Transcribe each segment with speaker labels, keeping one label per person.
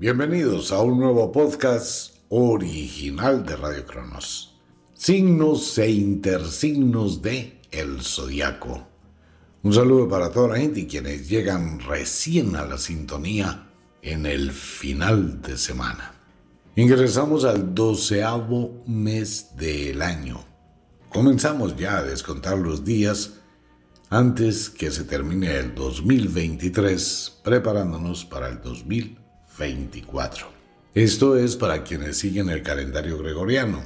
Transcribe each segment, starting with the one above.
Speaker 1: Bienvenidos a un nuevo podcast original de Radio Cronos. Signos e intersignos de El Zodiaco. Un saludo para toda la gente y quienes llegan recién a la sintonía en el final de semana. Ingresamos al doceavo mes del año. Comenzamos ya a descontar los días antes que se termine el 2023, preparándonos para el 2024. Esto es para quienes siguen el calendario gregoriano.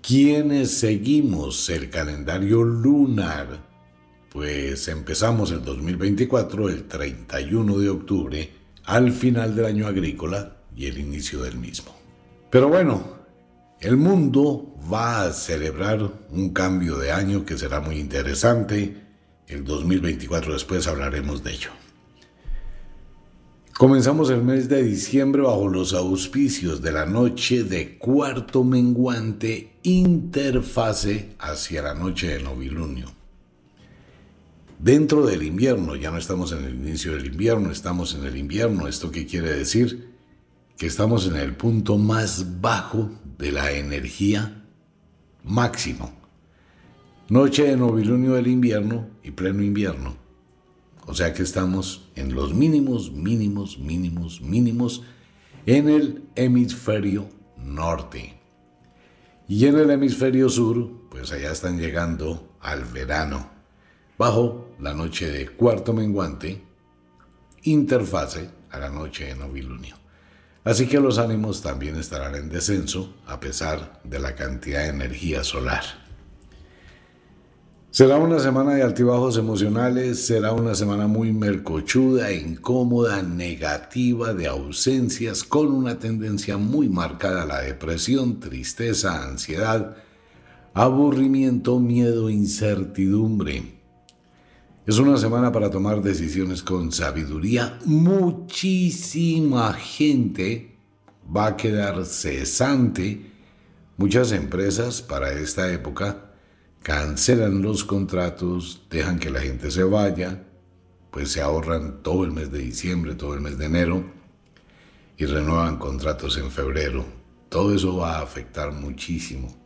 Speaker 1: Quienes seguimos el calendario lunar, pues empezamos el 2024 el 31 de octubre, al final del año agrícola y el inicio del mismo. Pero bueno, el mundo va a celebrar un cambio de año que será muy interesante. El 2024 después hablaremos de ello. Comenzamos el mes de diciembre bajo los auspicios de la noche de cuarto menguante interfase hacia la noche de novilunio dentro del invierno, ya no estamos en el inicio del invierno, estamos en el invierno. ¿Esto qué quiere decir? Que estamos en el punto más bajo de la energía máximo. Noche de novilunio del invierno y pleno invierno. O sea que estamos en los mínimos, mínimos, mínimos, mínimos en el hemisferio norte. Y en el hemisferio sur, pues allá están llegando al verano bajo la noche de cuarto menguante, interfase a la noche de novilunio. Así que los ánimos también estarán en descenso a pesar de la cantidad de energía solar. Será una semana de altibajos emocionales, será una semana muy mercochuda, incómoda, negativa, de ausencias, con una tendencia muy marcada a la depresión, tristeza, ansiedad, aburrimiento, miedo, incertidumbre. Es una semana para tomar decisiones con sabiduría. Muchísima gente va a quedar cesante. Muchas empresas para esta época cancelan los contratos, dejan que la gente se vaya, pues se ahorran todo el mes de diciembre, todo el mes de enero y renuevan contratos en febrero. Todo eso va a afectar muchísimo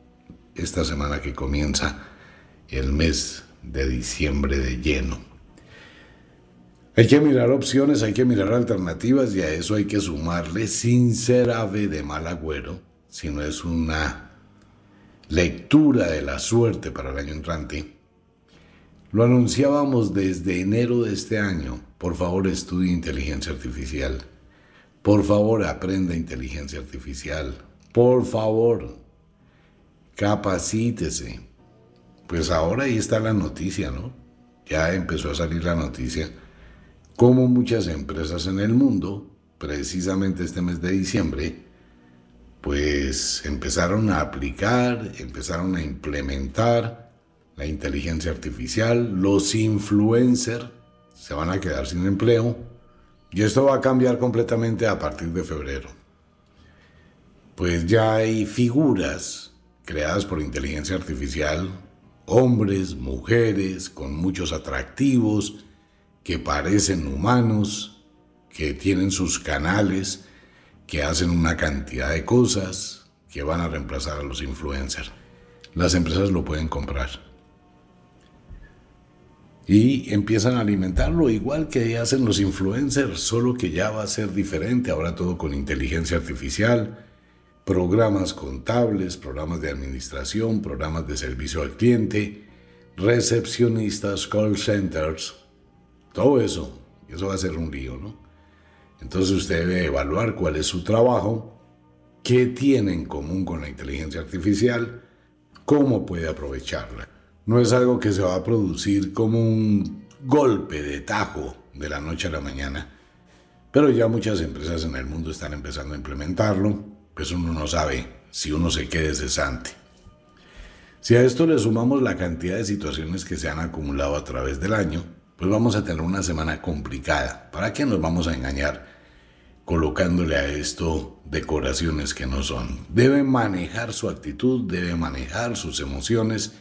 Speaker 1: esta semana que comienza el mes de diciembre de lleno. Hay que mirar opciones, hay que mirar alternativas y a eso hay que sumarle sin ser ave de mal agüero, sino es una lectura de la suerte para el año entrante. Lo anunciábamos desde enero de este año. Por favor, estudie inteligencia artificial. Por favor, aprenda inteligencia artificial. Por favor, capacítese. Pues ahora ahí está la noticia, ¿no? Ya empezó a salir la noticia como muchas empresas en el mundo, precisamente este mes de diciembre, pues empezaron a aplicar, empezaron a implementar la inteligencia artificial, los influencers se van a quedar sin empleo y esto va a cambiar completamente a partir de febrero. Pues ya hay figuras creadas por inteligencia artificial hombres, mujeres, con muchos atractivos, que parecen humanos, que tienen sus canales, que hacen una cantidad de cosas que van a reemplazar a los influencers. Las empresas lo pueden comprar. Y empiezan a alimentarlo igual que hacen los influencers, solo que ya va a ser diferente, ahora todo con inteligencia artificial, programas contables, programas de administración, programas de servicio al cliente, recepcionistas, call centers, todo eso. Eso va a ser un lío, ¿no? Entonces usted debe evaluar cuál es su trabajo, qué tiene en común con la inteligencia artificial, cómo puede aprovecharla. No es algo que se va a producir como un golpe de tajo de la noche a la mañana, pero ya muchas empresas en el mundo están empezando a implementarlo pues uno no sabe si uno se quede cesante. Si a esto le sumamos la cantidad de situaciones que se han acumulado a través del año, pues vamos a tener una semana complicada. ¿Para qué nos vamos a engañar colocándole a esto decoraciones que no son? Debe manejar su actitud, debe manejar sus emociones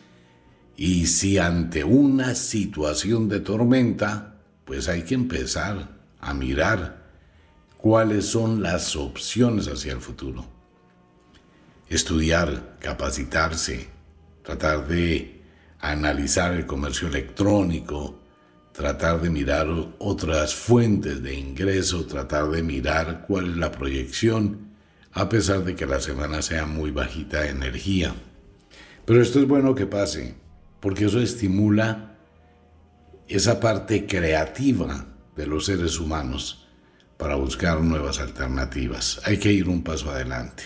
Speaker 1: y si ante una situación de tormenta, pues hay que empezar a mirar cuáles son las opciones hacia el futuro. Estudiar, capacitarse, tratar de analizar el comercio electrónico, tratar de mirar otras fuentes de ingreso, tratar de mirar cuál es la proyección, a pesar de que la semana sea muy bajita de energía. Pero esto es bueno que pase, porque eso estimula esa parte creativa de los seres humanos para buscar nuevas alternativas. Hay que ir un paso adelante.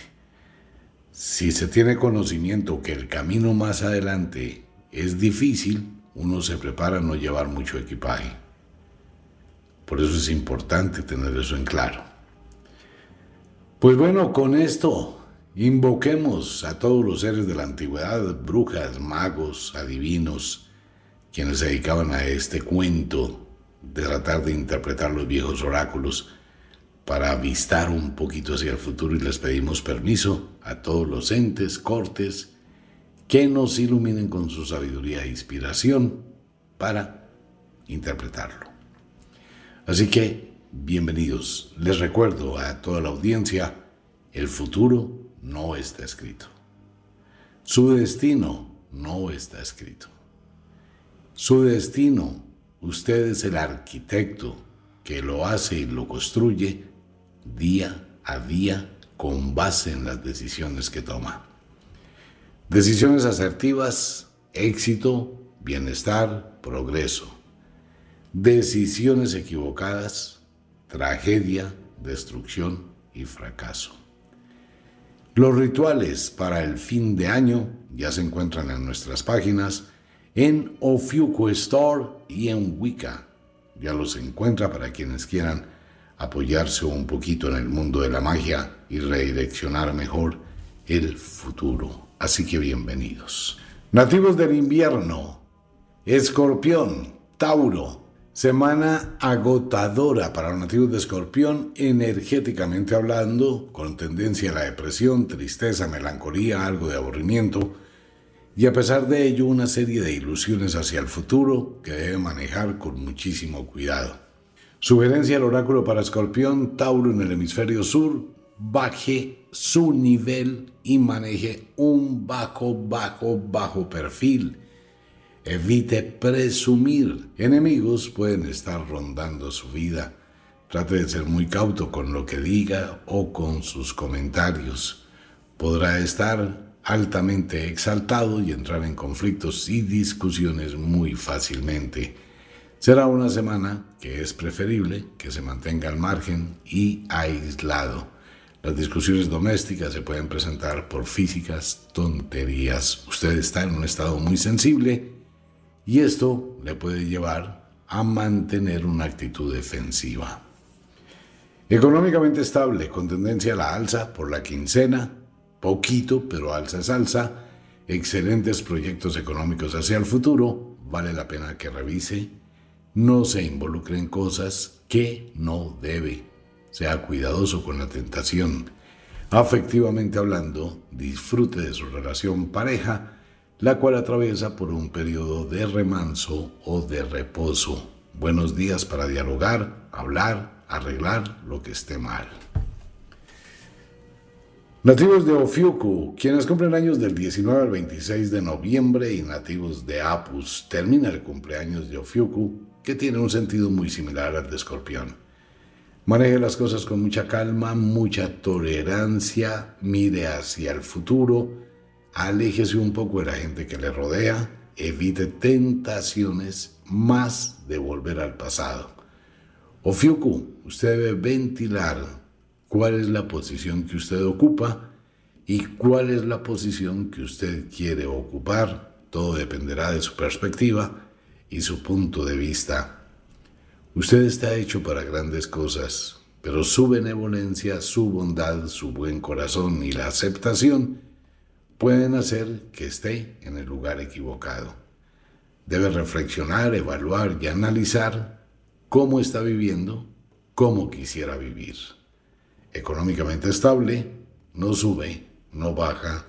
Speaker 1: Si se tiene conocimiento que el camino más adelante es difícil, uno se prepara a no llevar mucho equipaje. Por eso es importante tener eso en claro. Pues bueno, con esto invoquemos a todos los seres de la antigüedad, brujas, magos, adivinos, quienes se dedicaban a este cuento de tratar de interpretar los viejos oráculos para avistar un poquito hacia el futuro y les pedimos permiso a todos los entes, cortes, que nos iluminen con su sabiduría e inspiración para interpretarlo. Así que, bienvenidos. Les recuerdo a toda la audiencia, el futuro no está escrito. Su destino no está escrito. Su destino, usted es el arquitecto que lo hace y lo construye día a día con base en las decisiones que toma. Decisiones asertivas, éxito, bienestar, progreso. Decisiones equivocadas, tragedia, destrucción y fracaso. Los rituales para el fin de año ya se encuentran en nuestras páginas, en Ofiuco Store y en Wicca. Ya los encuentra para quienes quieran apoyarse un poquito en el mundo de la magia y redireccionar mejor el futuro. Así que bienvenidos. Nativos del invierno, Escorpión, Tauro, semana agotadora para los nativos de Escorpión, energéticamente hablando, con tendencia a la depresión, tristeza, melancolía, algo de aburrimiento, y a pesar de ello una serie de ilusiones hacia el futuro que debe manejar con muchísimo cuidado. Sugerencia al oráculo para Escorpión, Tauro en el hemisferio sur, baje su nivel y maneje un bajo, bajo, bajo perfil. Evite presumir. Enemigos pueden estar rondando su vida. Trate de ser muy cauto con lo que diga o con sus comentarios. Podrá estar altamente exaltado y entrar en conflictos y discusiones muy fácilmente. Será una semana que es preferible que se mantenga al margen y aislado. Las discusiones domésticas se pueden presentar por físicas tonterías. Usted está en un estado muy sensible y esto le puede llevar a mantener una actitud defensiva. Económicamente estable, con tendencia a la alza por la quincena, poquito, pero alza es alza, excelentes proyectos económicos hacia el futuro, vale la pena que revise, no se involucre en cosas que no debe sea cuidadoso con la tentación. Afectivamente hablando, disfrute de su relación pareja, la cual atraviesa por un periodo de remanso o de reposo. Buenos días para dialogar, hablar, arreglar lo que esté mal. Nativos de Ofiuku, quienes cumplen años del 19 al 26 de noviembre y nativos de Apus, termina el cumpleaños de Ofiuku, que tiene un sentido muy similar al de Escorpión. Maneje las cosas con mucha calma, mucha tolerancia, mire hacia el futuro, aléjese un poco de la gente que le rodea, evite tentaciones más de volver al pasado. Ofiuku, usted debe ventilar cuál es la posición que usted ocupa y cuál es la posición que usted quiere ocupar. Todo dependerá de su perspectiva y su punto de vista Usted está hecho para grandes cosas, pero su benevolencia, su bondad, su buen corazón y la aceptación pueden hacer que esté en el lugar equivocado. Debe reflexionar, evaluar y analizar cómo está viviendo, cómo quisiera vivir. Económicamente estable, no sube, no baja,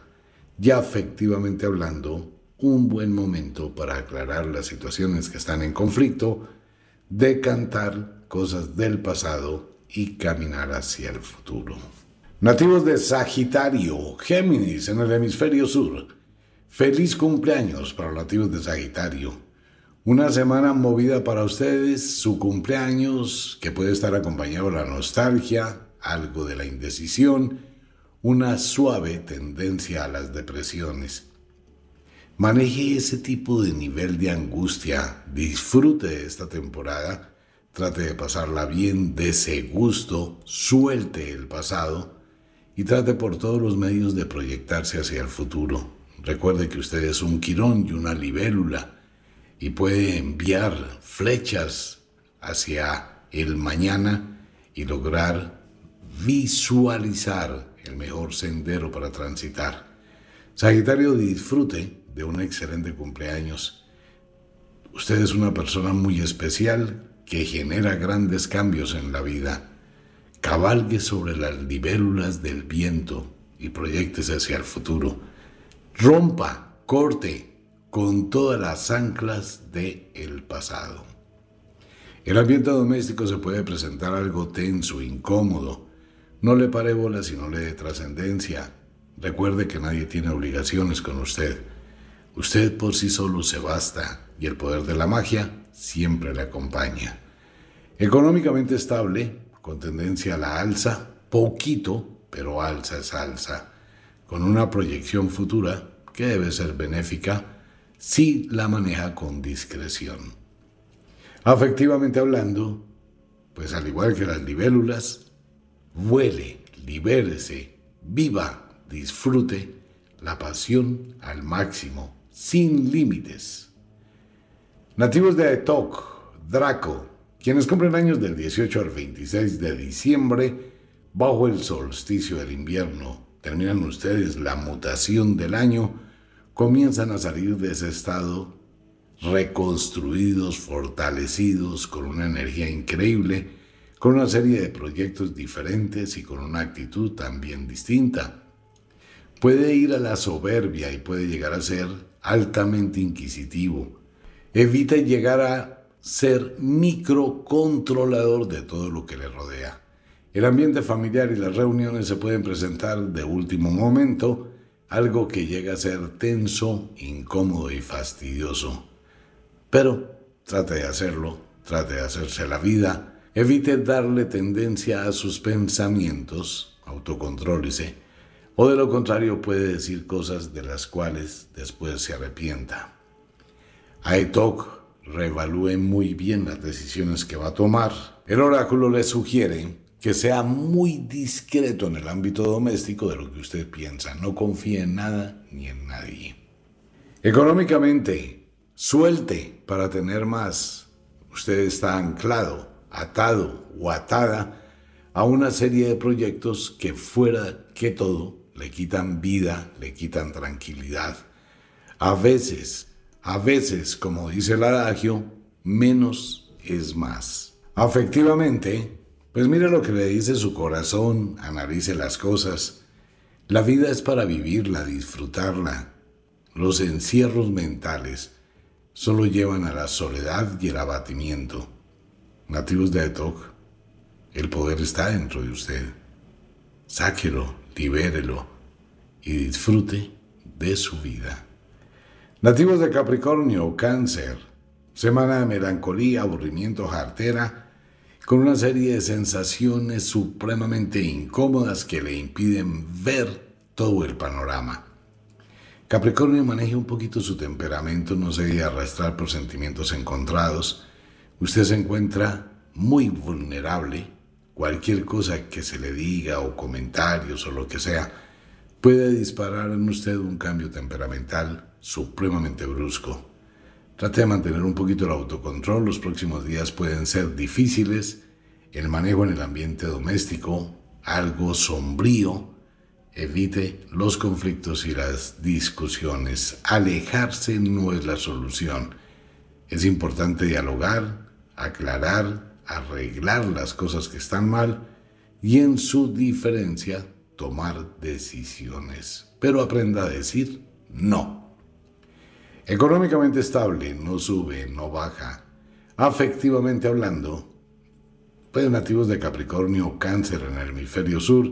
Speaker 1: ya afectivamente hablando, un buen momento para aclarar las situaciones que están en conflicto decantar cosas del pasado y caminar hacia el futuro. Nativos de Sagitario, Géminis en el hemisferio sur. Feliz cumpleaños para los nativos de Sagitario. Una semana movida para ustedes, su cumpleaños, que puede estar acompañado de la nostalgia, algo de la indecisión, una suave tendencia a las depresiones. Maneje ese tipo de nivel de angustia, disfrute de esta temporada, trate de pasarla bien, de ese gusto, suelte el pasado y trate por todos los medios de proyectarse hacia el futuro. Recuerde que usted es un quirón y una libélula y puede enviar flechas hacia el mañana y lograr visualizar el mejor sendero para transitar. Sagitario, disfrute de un excelente cumpleaños. Usted es una persona muy especial que genera grandes cambios en la vida. Cabalgue sobre las libélulas del viento y proyectese hacia el futuro. Rompa, corte con todas las anclas del el pasado. El ambiente doméstico se puede presentar algo tenso, incómodo. No le pare bola si no le dé trascendencia. Recuerde que nadie tiene obligaciones con usted. Usted por sí solo se basta y el poder de la magia siempre le acompaña. Económicamente estable, con tendencia a la alza, poquito, pero alza es alza, con una proyección futura que debe ser benéfica si la maneja con discreción. Afectivamente hablando, pues al igual que las libélulas, vuele, libérese, viva, disfrute la pasión al máximo sin límites. Nativos de Aetok, Draco, quienes cumplen años del 18 al 26 de diciembre, bajo el solsticio del invierno, terminan ustedes la mutación del año, comienzan a salir de ese estado reconstruidos, fortalecidos, con una energía increíble, con una serie de proyectos diferentes y con una actitud también distinta. Puede ir a la soberbia y puede llegar a ser altamente inquisitivo. Evita llegar a ser microcontrolador de todo lo que le rodea. El ambiente familiar y las reuniones se pueden presentar de último momento, algo que llega a ser tenso, incómodo y fastidioso. Pero trate de hacerlo, trate de hacerse la vida, evite darle tendencia a sus pensamientos, autocontrólese, o de lo contrario puede decir cosas de las cuales después se arrepienta. Aetok reevalúe muy bien las decisiones que va a tomar. El oráculo le sugiere que sea muy discreto en el ámbito doméstico de lo que usted piensa. No confíe en nada ni en nadie. Económicamente, suelte para tener más. Usted está anclado, atado o atada a una serie de proyectos que fuera que todo le quitan vida, le quitan tranquilidad. A veces, a veces, como dice el adagio, menos es más. Afectivamente, pues mire lo que le dice su corazón, analice las cosas. La vida es para vivirla, disfrutarla. Los encierros mentales solo llevan a la soledad y el abatimiento. Nativos de Etok, el poder está dentro de usted. Sáquelo, libérelo y disfrute de su vida. Nativos de Capricornio, Cáncer, semana de melancolía, aburrimiento, jartera, con una serie de sensaciones supremamente incómodas que le impiden ver todo el panorama. Capricornio maneja un poquito su temperamento, no se deja arrastrar por sentimientos encontrados. Usted se encuentra muy vulnerable cualquier cosa que se le diga o comentarios o lo que sea, puede disparar en usted un cambio temperamental supremamente brusco. Trate de mantener un poquito el autocontrol, los próximos días pueden ser difíciles, el manejo en el ambiente doméstico, algo sombrío, evite los conflictos y las discusiones. Alejarse no es la solución. Es importante dialogar, aclarar, arreglar las cosas que están mal y en su diferencia tomar decisiones. Pero aprenda a decir no. Económicamente estable, no sube, no baja. Afectivamente hablando, Pues nativos de Capricornio o Cáncer en el hemisferio sur,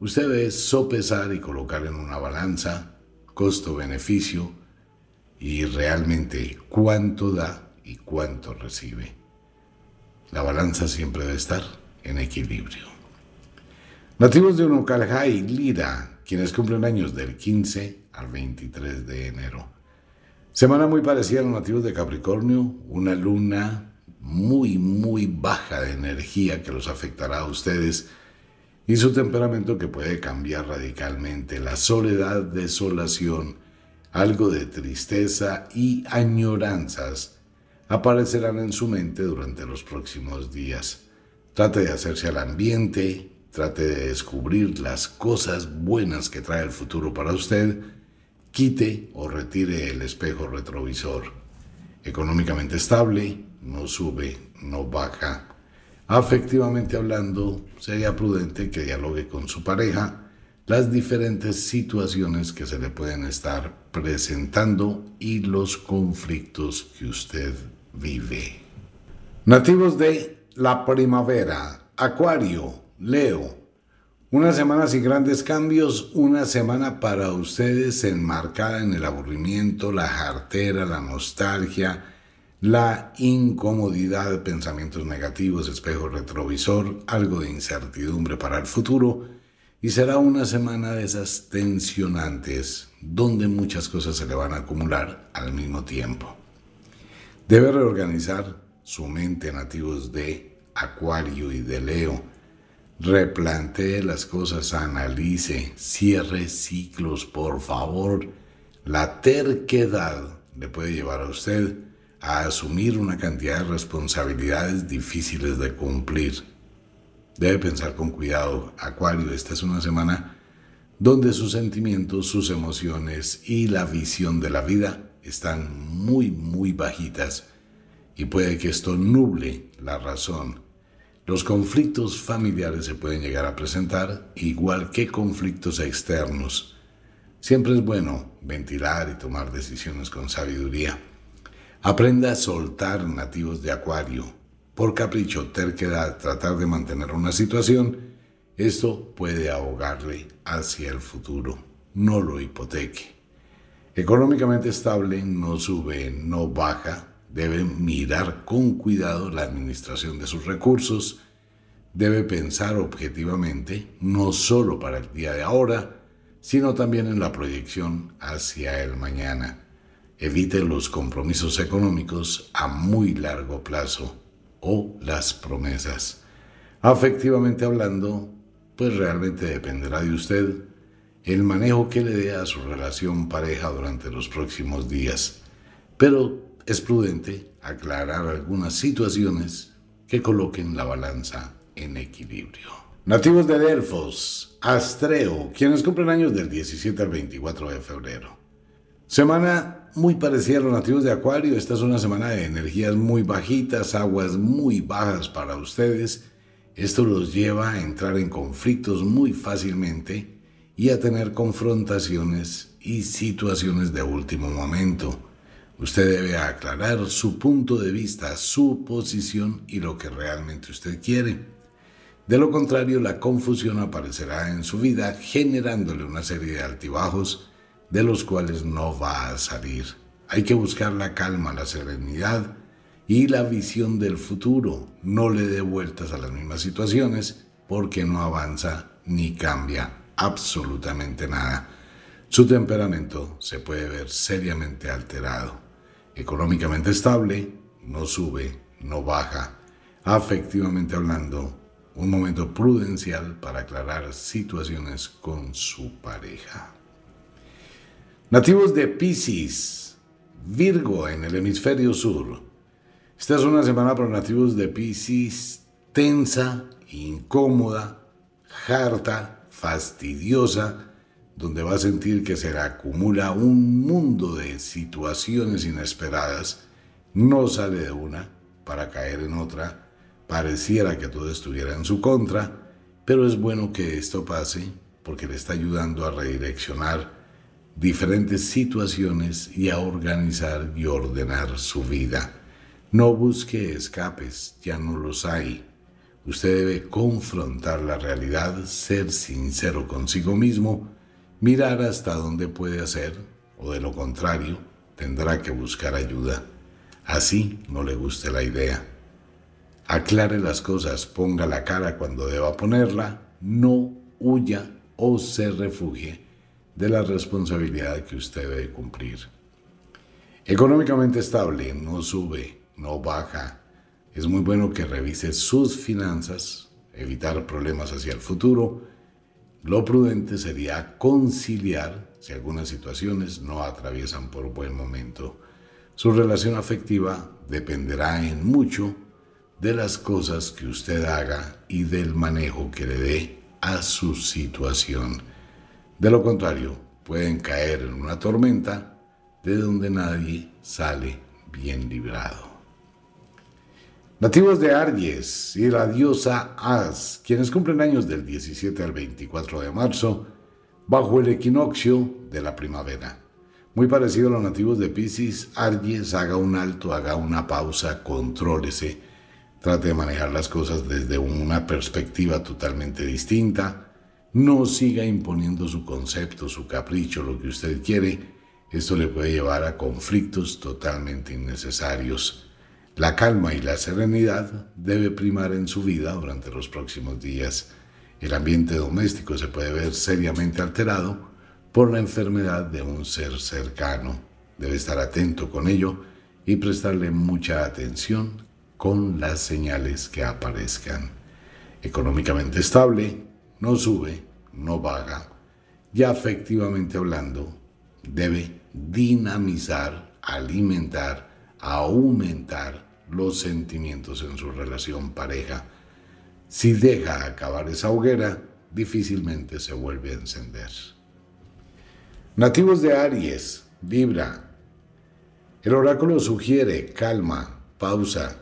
Speaker 1: usted debe sopesar y colocar en una balanza costo-beneficio y realmente cuánto da y cuánto recibe. La balanza siempre debe estar en equilibrio. Nativos de Unucalja y Lira, quienes cumplen años del 15 al 23 de enero. Semana muy parecida a los nativos de Capricornio, una luna muy, muy baja de energía que los afectará a ustedes y su temperamento que puede cambiar radicalmente. La soledad, desolación, algo de tristeza y añoranzas aparecerán en su mente durante los próximos días. Trate de hacerse al ambiente, trate de descubrir las cosas buenas que trae el futuro para usted, quite o retire el espejo retrovisor. Económicamente estable, no sube, no baja. Afectivamente hablando, sería prudente que dialogue con su pareja las diferentes situaciones que se le pueden estar presentando y los conflictos que usted vive. Nativos de la primavera, Acuario, Leo. Una semana sin grandes cambios, una semana para ustedes enmarcada en el aburrimiento, la jartera, la nostalgia, la incomodidad, pensamientos negativos, espejo retrovisor, algo de incertidumbre para el futuro y será una semana de esas tensionantes donde muchas cosas se le van a acumular al mismo tiempo. Debe reorganizar su mente nativos de Acuario y de Leo. Replantee las cosas, analice, cierre ciclos, por favor. La terquedad le puede llevar a usted a asumir una cantidad de responsabilidades difíciles de cumplir. Debe pensar con cuidado, Acuario, esta es una semana donde sus sentimientos, sus emociones y la visión de la vida están muy, muy bajitas y puede que esto nuble la razón. Los conflictos familiares se pueden llegar a presentar igual que conflictos externos. Siempre es bueno ventilar y tomar decisiones con sabiduría. Aprenda a soltar nativos de Acuario. Por capricho, terquedad, tratar de mantener una situación, esto puede ahogarle hacia el futuro. No lo hipoteque. Económicamente estable, no sube, no baja. Debe mirar con cuidado la administración de sus recursos. Debe pensar objetivamente, no solo para el día de ahora, sino también en la proyección hacia el mañana. Evite los compromisos económicos a muy largo plazo o las promesas. Afectivamente hablando, pues realmente dependerá de usted el manejo que le dé a su relación pareja durante los próximos días. Pero es prudente aclarar algunas situaciones que coloquen la balanza en equilibrio. Nativos de Delfos, Astreo, quienes cumplen años del 17 al 24 de febrero. Semana muy parecida a los nativos de Acuario. Esta es una semana de energías muy bajitas, aguas muy bajas para ustedes. Esto los lleva a entrar en conflictos muy fácilmente y a tener confrontaciones y situaciones de último momento. Usted debe aclarar su punto de vista, su posición y lo que realmente usted quiere. De lo contrario, la confusión aparecerá en su vida generándole una serie de altibajos de los cuales no va a salir. Hay que buscar la calma, la serenidad y la visión del futuro. No le dé vueltas a las mismas situaciones porque no avanza ni cambia absolutamente nada. Su temperamento se puede ver seriamente alterado. Económicamente estable, no sube, no baja. Afectivamente hablando, un momento prudencial para aclarar situaciones con su pareja. Nativos de Pisces, Virgo en el hemisferio sur. Esta es una semana para nativos de Pisces tensa, incómoda, harta, fastidiosa, donde va a sentir que se le acumula un mundo de situaciones inesperadas, no sale de una para caer en otra, pareciera que todo estuviera en su contra, pero es bueno que esto pase porque le está ayudando a redireccionar diferentes situaciones y a organizar y ordenar su vida. No busque escapes, ya no los hay. Usted debe confrontar la realidad, ser sincero consigo mismo, mirar hasta dónde puede hacer, o de lo contrario, tendrá que buscar ayuda. Así no le guste la idea. Aclare las cosas, ponga la cara cuando deba ponerla, no huya o se refugie de la responsabilidad que usted debe cumplir. Económicamente estable, no sube, no baja, es muy bueno que revise sus finanzas, evitar problemas hacia el futuro. Lo prudente sería conciliar si algunas situaciones no atraviesan por buen momento. Su relación afectiva dependerá en mucho de las cosas que usted haga y del manejo que le dé a su situación. De lo contrario, pueden caer en una tormenta de donde nadie sale bien librado. Nativos de Aries y la diosa As, quienes cumplen años del 17 al 24 de marzo, bajo el equinoccio de la primavera. Muy parecido a los nativos de Pisces, Aries haga un alto, haga una pausa, contrólese, trate de manejar las cosas desde una perspectiva totalmente distinta, no siga imponiendo su concepto, su capricho, lo que usted quiere, esto le puede llevar a conflictos totalmente innecesarios. La calma y la serenidad debe primar en su vida durante los próximos días. El ambiente doméstico se puede ver seriamente alterado por la enfermedad de un ser cercano. Debe estar atento con ello y prestarle mucha atención con las señales que aparezcan. Económicamente estable, no sube, no baja, y afectivamente hablando, debe dinamizar, alimentar, aumentar los sentimientos en su relación pareja. Si deja acabar esa hoguera, difícilmente se vuelve a encender. Nativos de Aries, Libra. El oráculo sugiere calma, pausa.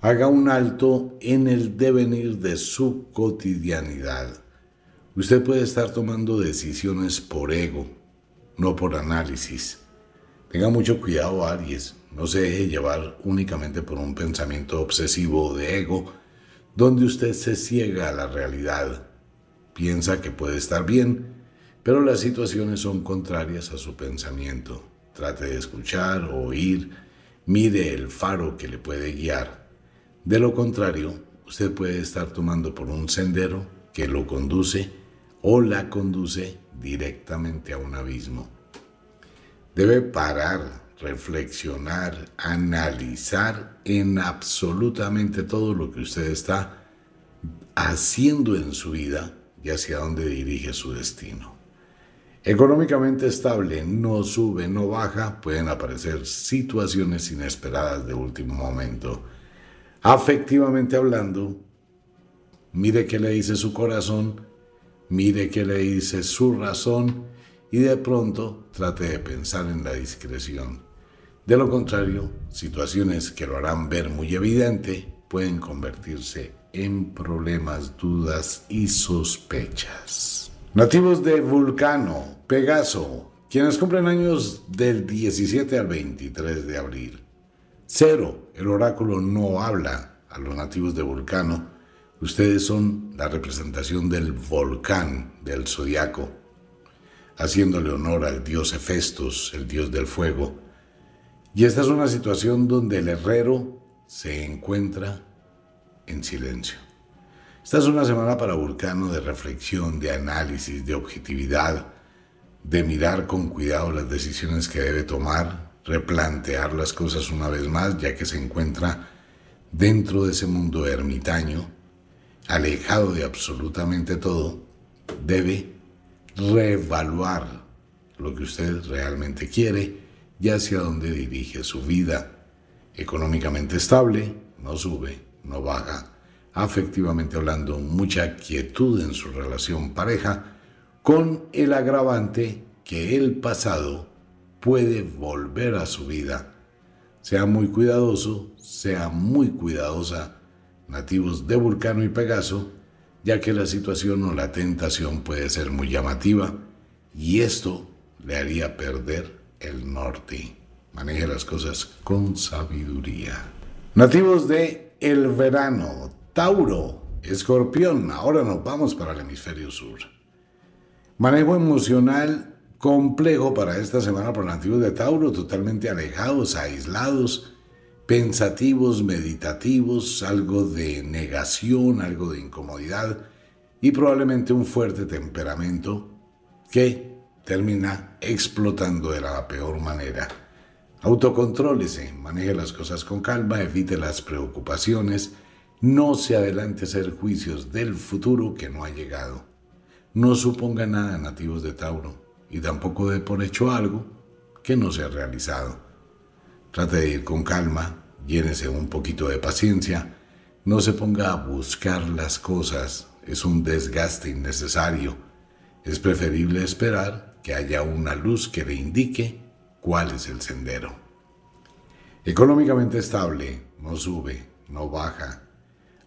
Speaker 1: Haga un alto en el devenir de su cotidianidad. Usted puede estar tomando decisiones por ego, no por análisis. Tenga mucho cuidado, Aries. No se deje llevar únicamente por un pensamiento obsesivo de ego, donde usted se ciega a la realidad. Piensa que puede estar bien, pero las situaciones son contrarias a su pensamiento. Trate de escuchar, oír, mire el faro que le puede guiar. De lo contrario, usted puede estar tomando por un sendero que lo conduce o la conduce directamente a un abismo. Debe parar, reflexionar, analizar en absolutamente todo lo que usted está haciendo en su vida y hacia dónde dirige su destino. Económicamente estable, no sube, no baja, pueden aparecer situaciones inesperadas de último momento. Afectivamente hablando, mire qué le dice su corazón, mire qué le dice su razón y de pronto trate de pensar en la discreción. De lo contrario, situaciones que lo harán ver muy evidente pueden convertirse en problemas, dudas y sospechas. Nativos de Vulcano, Pegaso, quienes cumplen años del 17 al 23 de abril. Cero, el oráculo no habla a los nativos de Vulcano. Ustedes son la representación del volcán del zodiaco, haciéndole honor al dios Hefestos, el dios del fuego y esta es una situación donde el herrero se encuentra en silencio. Esta es una semana para Vulcano de reflexión, de análisis, de objetividad, de mirar con cuidado las decisiones que debe tomar, replantear las cosas una vez más, ya que se encuentra dentro de ese mundo ermitaño, alejado de absolutamente todo, debe reevaluar lo que usted realmente quiere y hacia dónde dirige su vida. Económicamente estable, no sube, no baja. Afectivamente hablando, mucha quietud en su relación pareja, con el agravante que el pasado puede volver a su vida. Sea muy cuidadoso, sea muy cuidadosa, nativos de Vulcano y Pegaso, ya que la situación o la tentación puede ser muy llamativa y esto le haría perder el norte. Maneje las cosas con sabiduría. Nativos de el verano, Tauro, Escorpión, ahora nos vamos para el hemisferio sur. Manejo emocional complejo para esta semana por nativos de Tauro, totalmente alejados, aislados, pensativos, meditativos, algo de negación, algo de incomodidad y probablemente un fuerte temperamento que termina explotando de la peor manera. Autocontrólese, maneje las cosas con calma, evite las preocupaciones, no se adelante a hacer juicios del futuro que no ha llegado. No suponga nada nativos de Tauro y tampoco dé por hecho algo que no se ha realizado. Trate de ir con calma, llénese un poquito de paciencia, no se ponga a buscar las cosas, es un desgaste innecesario. Es preferible esperar que haya una luz que le indique cuál es el sendero. Económicamente estable, no sube, no baja.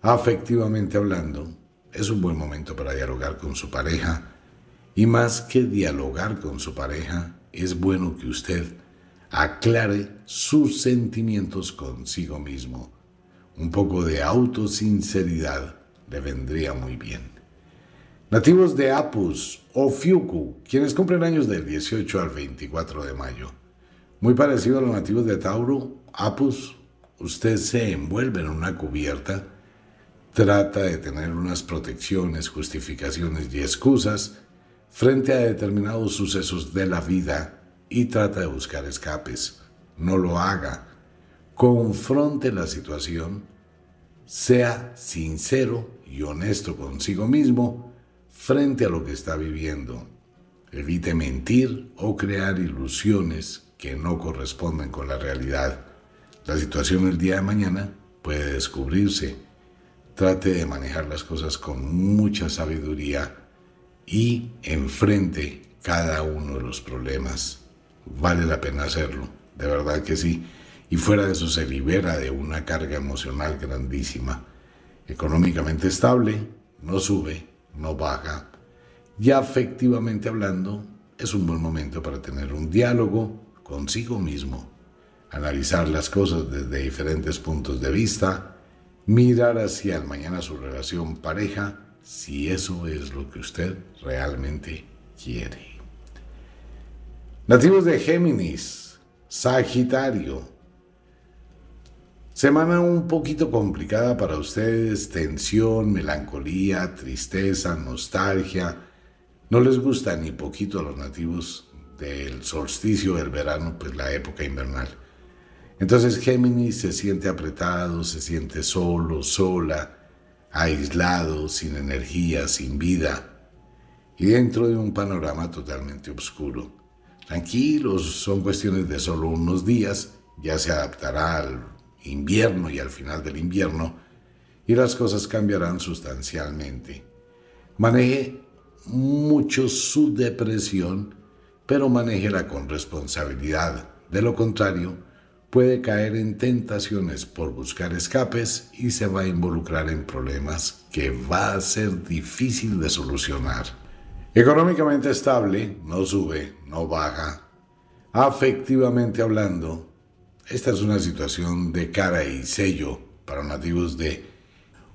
Speaker 1: Afectivamente hablando, es un buen momento para dialogar con su pareja y más que dialogar con su pareja, es bueno que usted aclare sus sentimientos consigo mismo. Un poco de autosinceridad le vendría muy bien. Nativos de Apus o Fiuku, quienes cumplen años del 18 al 24 de mayo. Muy parecido a los nativos de Tauro, Apus, usted se envuelve en una cubierta, trata de tener unas protecciones, justificaciones y excusas frente a determinados sucesos de la vida y trata de buscar escapes. No lo haga. Confronte la situación, sea sincero y honesto consigo mismo frente a lo que está viviendo. Evite mentir o crear ilusiones que no corresponden con la realidad. La situación el día de mañana puede descubrirse. Trate de manejar las cosas con mucha sabiduría y enfrente cada uno de los problemas. Vale la pena hacerlo, de verdad que sí. Y fuera de eso se libera de una carga emocional grandísima. Económicamente estable, no sube, no baja. Y afectivamente hablando, es un buen momento para tener un diálogo consigo mismo, analizar las cosas desde diferentes puntos de vista, mirar hacia el mañana su relación pareja si eso es lo que usted realmente quiere. Nativos de Géminis, Sagitario. Semana un poquito complicada para ustedes, tensión, melancolía, tristeza, nostalgia. No les gusta ni poquito a los nativos del solsticio del verano, pues la época invernal. Entonces Géminis se siente apretado, se siente solo, sola, aislado, sin energía, sin vida y dentro de un panorama totalmente oscuro. Tranquilos, son cuestiones de solo unos días, ya se adaptará al invierno y al final del invierno y las cosas cambiarán sustancialmente. Maneje mucho su depresión, pero manéjela con responsabilidad. De lo contrario, puede caer en tentaciones por buscar escapes y se va a involucrar en problemas que va a ser difícil de solucionar. Económicamente estable, no sube, no baja. Afectivamente hablando, esta es una situación de cara y sello para nativos de...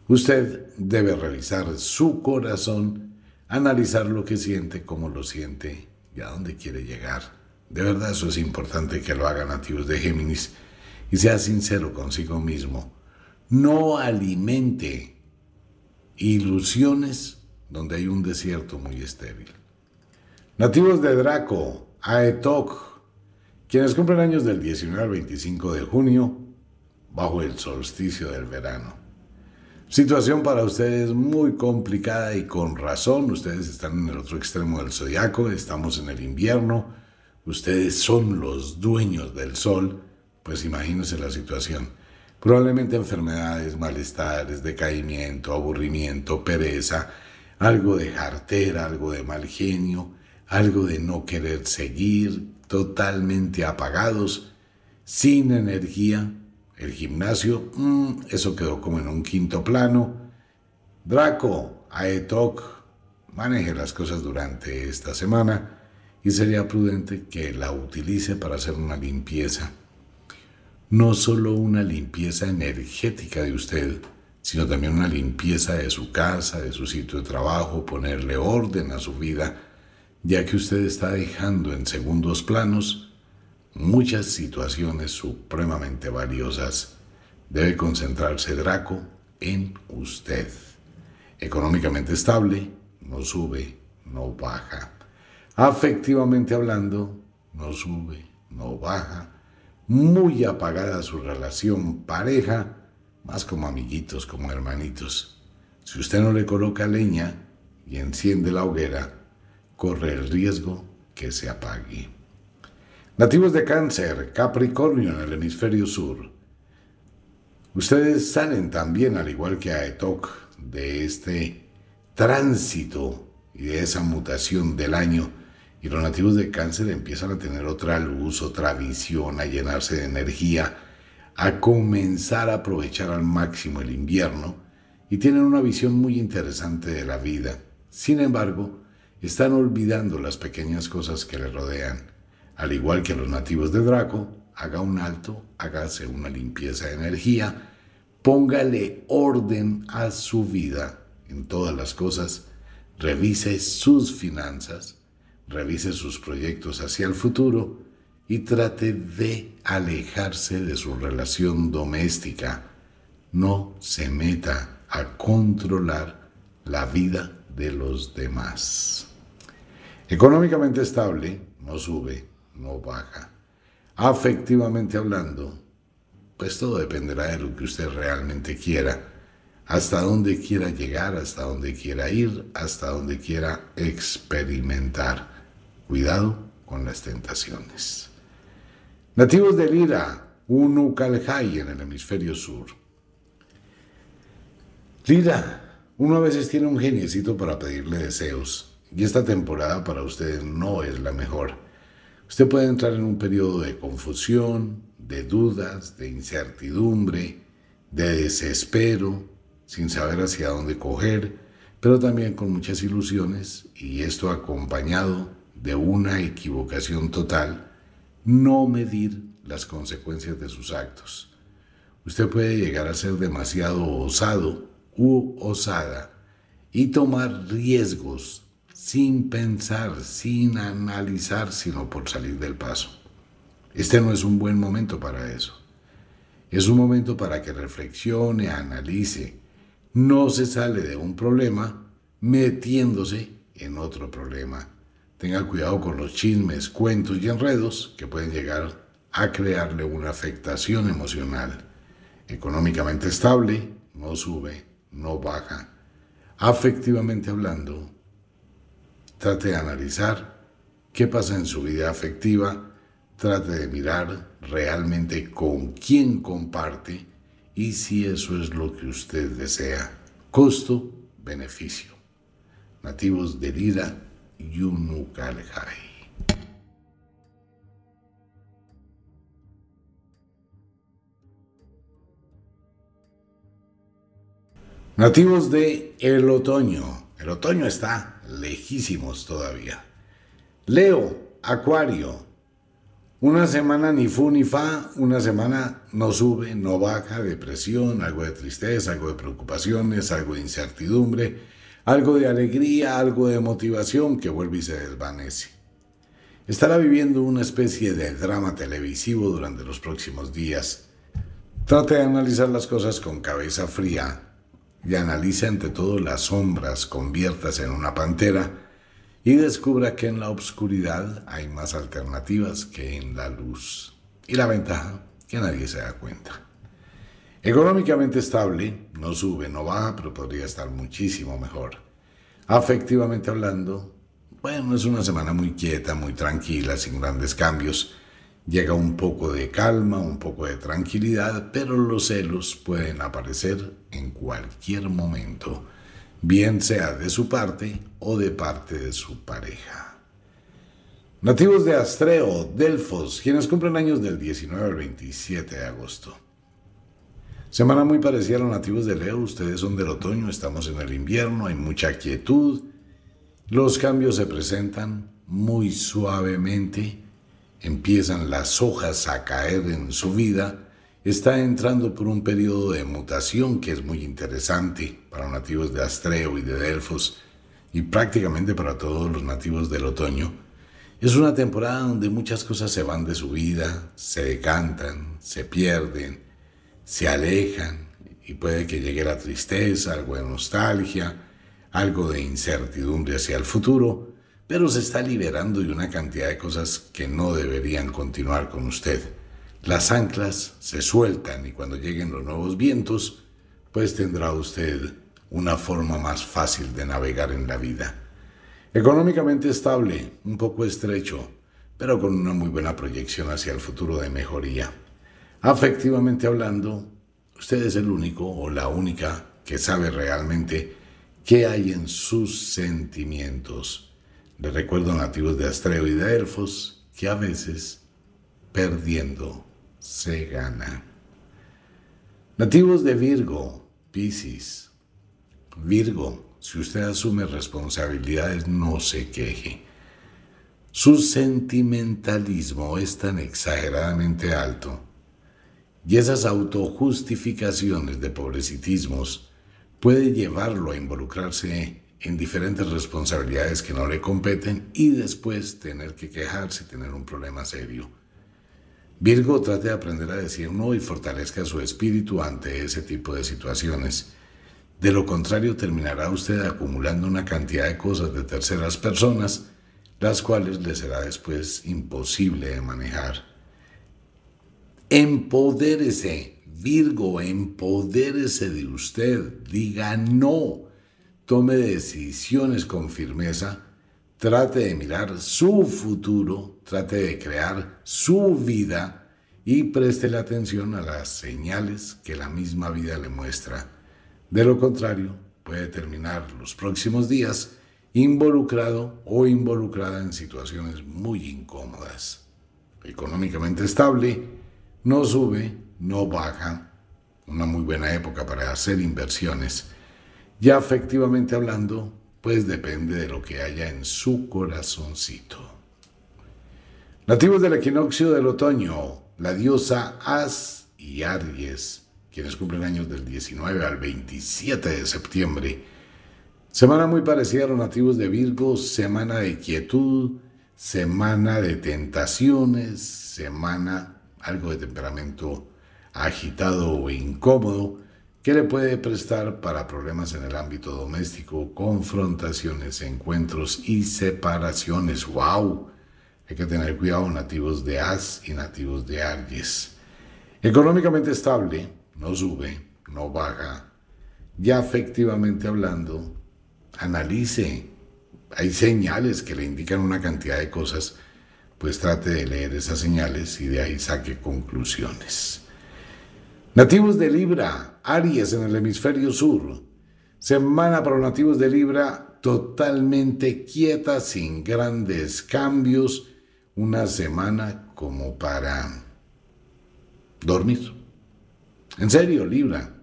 Speaker 1: Usted debe revisar su corazón, analizar lo que siente, cómo lo siente y a dónde quiere llegar. De verdad eso es importante que lo hagan nativos de Géminis y sea sincero consigo mismo. No alimente ilusiones donde hay un desierto muy estéril. Nativos de Draco, Aetok, quienes cumplen años del 19 al 25 de junio, bajo el solsticio del verano. Situación para ustedes muy complicada y con razón. Ustedes están en el otro extremo del zodiaco, estamos en el invierno ustedes son los dueños del sol, pues imagínense la situación. Probablemente enfermedades, malestares, decaimiento, aburrimiento, pereza, algo de jartera, algo de mal genio, algo de no querer seguir, totalmente apagados, sin energía. El gimnasio, mm, eso quedó como en un quinto plano. Draco, Aetok, maneje las cosas durante esta semana y sería prudente que la utilice para hacer una limpieza. No solo una limpieza energética de usted, sino también una limpieza de su casa, de su sitio de trabajo, ponerle orden a su vida, ya que usted está dejando en segundos planos muchas situaciones supremamente valiosas. Debe concentrarse Draco en usted. Económicamente estable, no sube, no baja. Afectivamente hablando, no sube, no baja. Muy apagada su relación pareja, más como amiguitos, como hermanitos. Si usted no le coloca leña y enciende la hoguera, corre el riesgo que se apague. Nativos de cáncer, Capricornio en el hemisferio sur. Ustedes salen también, al igual que Aetok, de este tránsito y de esa mutación del año. Y los nativos de cáncer empiezan a tener otra luz, otra visión, a llenarse de energía, a comenzar a aprovechar al máximo el invierno y tienen una visión muy interesante de la vida. Sin embargo, están olvidando las pequeñas cosas que le rodean. Al igual que los nativos de Draco, haga un alto, hágase una limpieza de energía, póngale orden a su vida en todas las cosas, revise sus finanzas, revise sus proyectos hacia el futuro y trate de alejarse de su relación doméstica. No se meta a controlar la vida de los demás. Económicamente estable, no sube, no baja. Afectivamente hablando, pues todo dependerá de lo que usted realmente quiera, hasta dónde quiera llegar, hasta dónde quiera ir, hasta dónde quiera experimentar. Cuidado con las tentaciones. Nativos de Lira, un Ucalhai en el hemisferio sur. Lira, uno a veces tiene un geniecito para pedirle deseos, y esta temporada para ustedes no es la mejor. Usted puede entrar en un periodo de confusión, de dudas, de incertidumbre, de desespero, sin saber hacia dónde coger, pero también con muchas ilusiones, y esto acompañado de una equivocación total no medir las consecuencias de sus actos. Usted puede llegar a ser demasiado osado u osada y tomar riesgos sin pensar, sin analizar, sino por salir del paso. Este no es un buen momento para eso. Es un momento para que reflexione, analice. No se sale de un problema metiéndose en otro problema Tenga cuidado con los chismes, cuentos y enredos que pueden llegar a crearle una afectación emocional. Económicamente estable, no sube, no baja. Afectivamente hablando, trate de analizar qué pasa en su vida afectiva, trate de mirar realmente con quién comparte y si eso es lo que usted desea. Costo, beneficio. Nativos de Lira, Nativos de el otoño. El otoño está lejísimos todavía. Leo, Acuario. Una semana ni fu ni fa, una semana no sube, no baja, depresión, algo de tristeza, algo de preocupaciones, algo de incertidumbre algo de alegría, algo de motivación que vuelve y se desvanece. Estará viviendo una especie de drama televisivo durante los próximos días. Trate de analizar las cosas con cabeza fría y analice ante todo las sombras, conviertas en una pantera y descubra que en la oscuridad hay más alternativas que en la luz. Y la ventaja, que nadie se da cuenta. Económicamente estable, no sube, no baja, pero podría estar muchísimo mejor. Afectivamente hablando, bueno, es una semana muy quieta, muy tranquila, sin grandes cambios. Llega un poco de calma, un poco de tranquilidad, pero los celos pueden aparecer en cualquier momento, bien sea de su parte o de parte de su pareja. Nativos de Astreo, Delfos, quienes cumplen años del 19 al 27 de agosto. Semana muy parecida a los nativos de Leo, ustedes son del otoño, estamos en el invierno, hay mucha quietud, los cambios se presentan muy suavemente, empiezan las hojas a caer en su vida está entrando por un periodo de mutación que es muy interesante para nativos de Astreo y de Delfos y prácticamente para todos los nativos del otoño. Es una temporada donde muchas cosas se van de su vida, se decantan, se pierden, se alejan y puede que llegue la tristeza, algo de nostalgia, algo de incertidumbre hacia el futuro, pero se está liberando de una cantidad de cosas que no deberían continuar con usted. Las anclas se sueltan y cuando lleguen los nuevos vientos, pues tendrá usted una forma más fácil de navegar en la vida. Económicamente estable, un poco estrecho, pero con una muy buena proyección hacia el futuro de mejoría. Afectivamente hablando, usted es el único o la única que sabe realmente qué hay en sus sentimientos. Le recuerdo nativos de Astreo y de Elfos que a veces perdiendo se gana. Nativos de Virgo, Piscis, Virgo, si usted asume responsabilidades, no se queje. Su sentimentalismo es tan exageradamente alto y esas autojustificaciones de pobrecitismos puede llevarlo a involucrarse en diferentes responsabilidades que no le competen y después tener que quejarse y tener un problema serio. Virgo trate de aprender a decir no y fortalezca su espíritu ante ese tipo de situaciones. De lo contrario, terminará usted acumulando una cantidad de cosas de terceras personas, las cuales le será después imposible de manejar. Empodérese, Virgo, empodérese de usted. Diga no. Tome decisiones con firmeza. Trate de mirar su futuro, trate de crear su vida y preste la atención a las señales que la misma vida le muestra. De lo contrario, puede terminar los próximos días involucrado o involucrada en situaciones muy incómodas. Económicamente estable, no sube, no baja, una muy buena época para hacer inversiones. Ya efectivamente hablando, pues depende de lo que haya en su corazoncito. Nativos del equinoccio del otoño, la diosa As y Aries quienes cumplen años del 19 al 27 de septiembre. Semana muy parecida a los nativos de Virgo, semana de quietud, semana de tentaciones, semana algo de temperamento agitado o incómodo que le puede prestar para problemas en el ámbito doméstico, confrontaciones, encuentros y separaciones. ¡Wow! Hay que tener cuidado nativos de As y nativos de Aries. Económicamente estable, no sube, no baja. Ya efectivamente hablando, analice. Hay señales que le indican una cantidad de cosas, pues trate de leer esas señales y de ahí saque conclusiones. Nativos de Libra, Aries en el hemisferio sur. Semana para los nativos de Libra totalmente quieta, sin grandes cambios. Una semana como para dormir. En serio, Libra.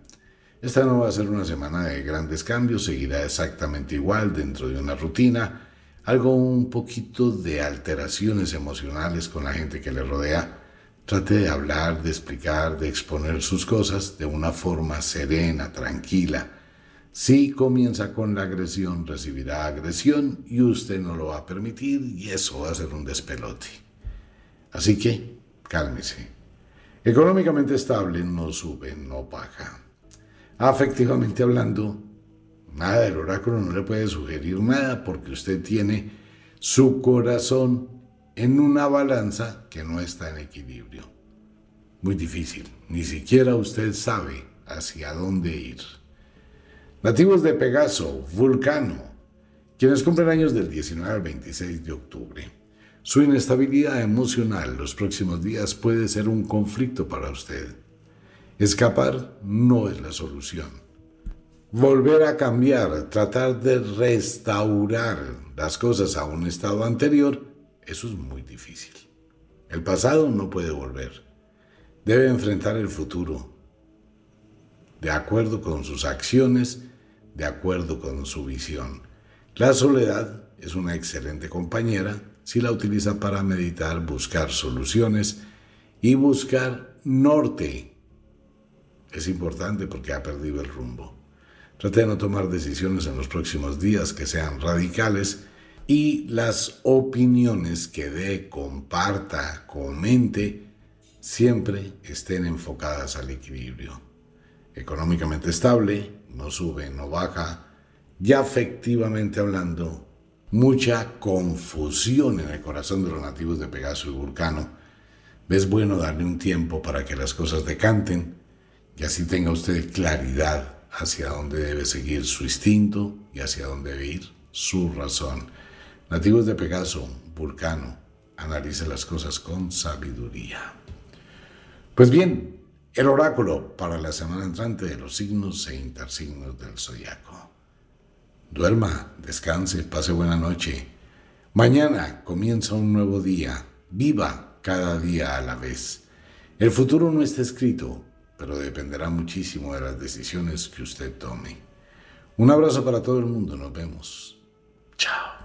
Speaker 1: Esta no va a ser una semana de grandes cambios, seguirá exactamente igual dentro de una rutina, algo un poquito de alteraciones emocionales con la gente que le rodea. Trate de hablar, de explicar, de exponer sus cosas de una forma serena, tranquila. Si comienza con la agresión, recibirá agresión y usted no lo va a permitir y eso va a ser un despelote. Así que, cálmese. Económicamente estable, no sube, no baja. Afectivamente hablando, nada del oráculo no le puede sugerir nada porque usted tiene su corazón en una balanza que no está en equilibrio. Muy difícil, ni siquiera usted sabe hacia dónde ir. Nativos de Pegaso, Vulcano, quienes cumplen años del 19 al 26 de octubre. Su inestabilidad emocional los próximos días puede ser un conflicto para usted. Escapar no es la solución. Volver a cambiar, tratar de restaurar las cosas a un estado anterior, eso es muy difícil. El pasado no puede volver. Debe enfrentar el futuro, de acuerdo con sus acciones, de acuerdo con su visión. La soledad es una excelente compañera si la utiliza para meditar, buscar soluciones y buscar norte es importante porque ha perdido el rumbo. Trate de no tomar decisiones en los próximos días que sean radicales y las opiniones que dé, comparta, comente, siempre estén enfocadas al equilibrio. Económicamente estable, no sube, no baja, y afectivamente hablando, mucha confusión en el corazón de los nativos de Pegaso y Vulcano. Es bueno darle un tiempo para que las cosas decanten y así tenga usted claridad hacia dónde debe seguir su instinto y hacia dónde debe ir su razón. Nativos de Pegaso, Vulcano, analice las cosas con sabiduría. Pues bien, el oráculo para la semana entrante de los signos e intersignos del zodiaco. Duerma, descanse, pase buena noche. Mañana comienza un nuevo día. Viva cada día a la vez. El futuro no está escrito, pero dependerá muchísimo de las decisiones que usted tome. Un abrazo para todo el mundo. Nos vemos. Chao.